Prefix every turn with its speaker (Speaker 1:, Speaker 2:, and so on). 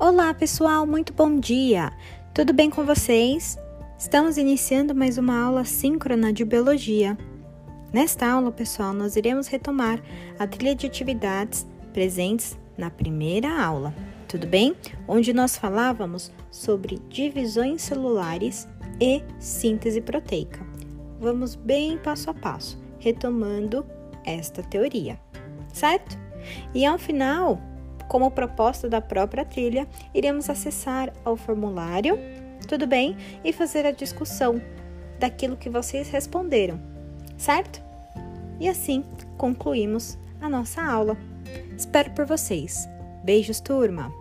Speaker 1: Olá, pessoal, muito bom dia! Tudo bem com vocês? Estamos iniciando mais uma aula síncrona de biologia. Nesta aula, pessoal, nós iremos retomar a trilha de atividades presentes na primeira aula, tudo bem? Onde nós falávamos sobre divisões celulares e síntese proteica. Vamos bem passo a passo, retomando esta teoria, certo? E ao final, como proposta da própria trilha, iremos acessar ao formulário, tudo bem? E fazer a discussão daquilo que vocês responderam, certo? E assim concluímos a nossa aula. Espero por vocês. Beijos, turma!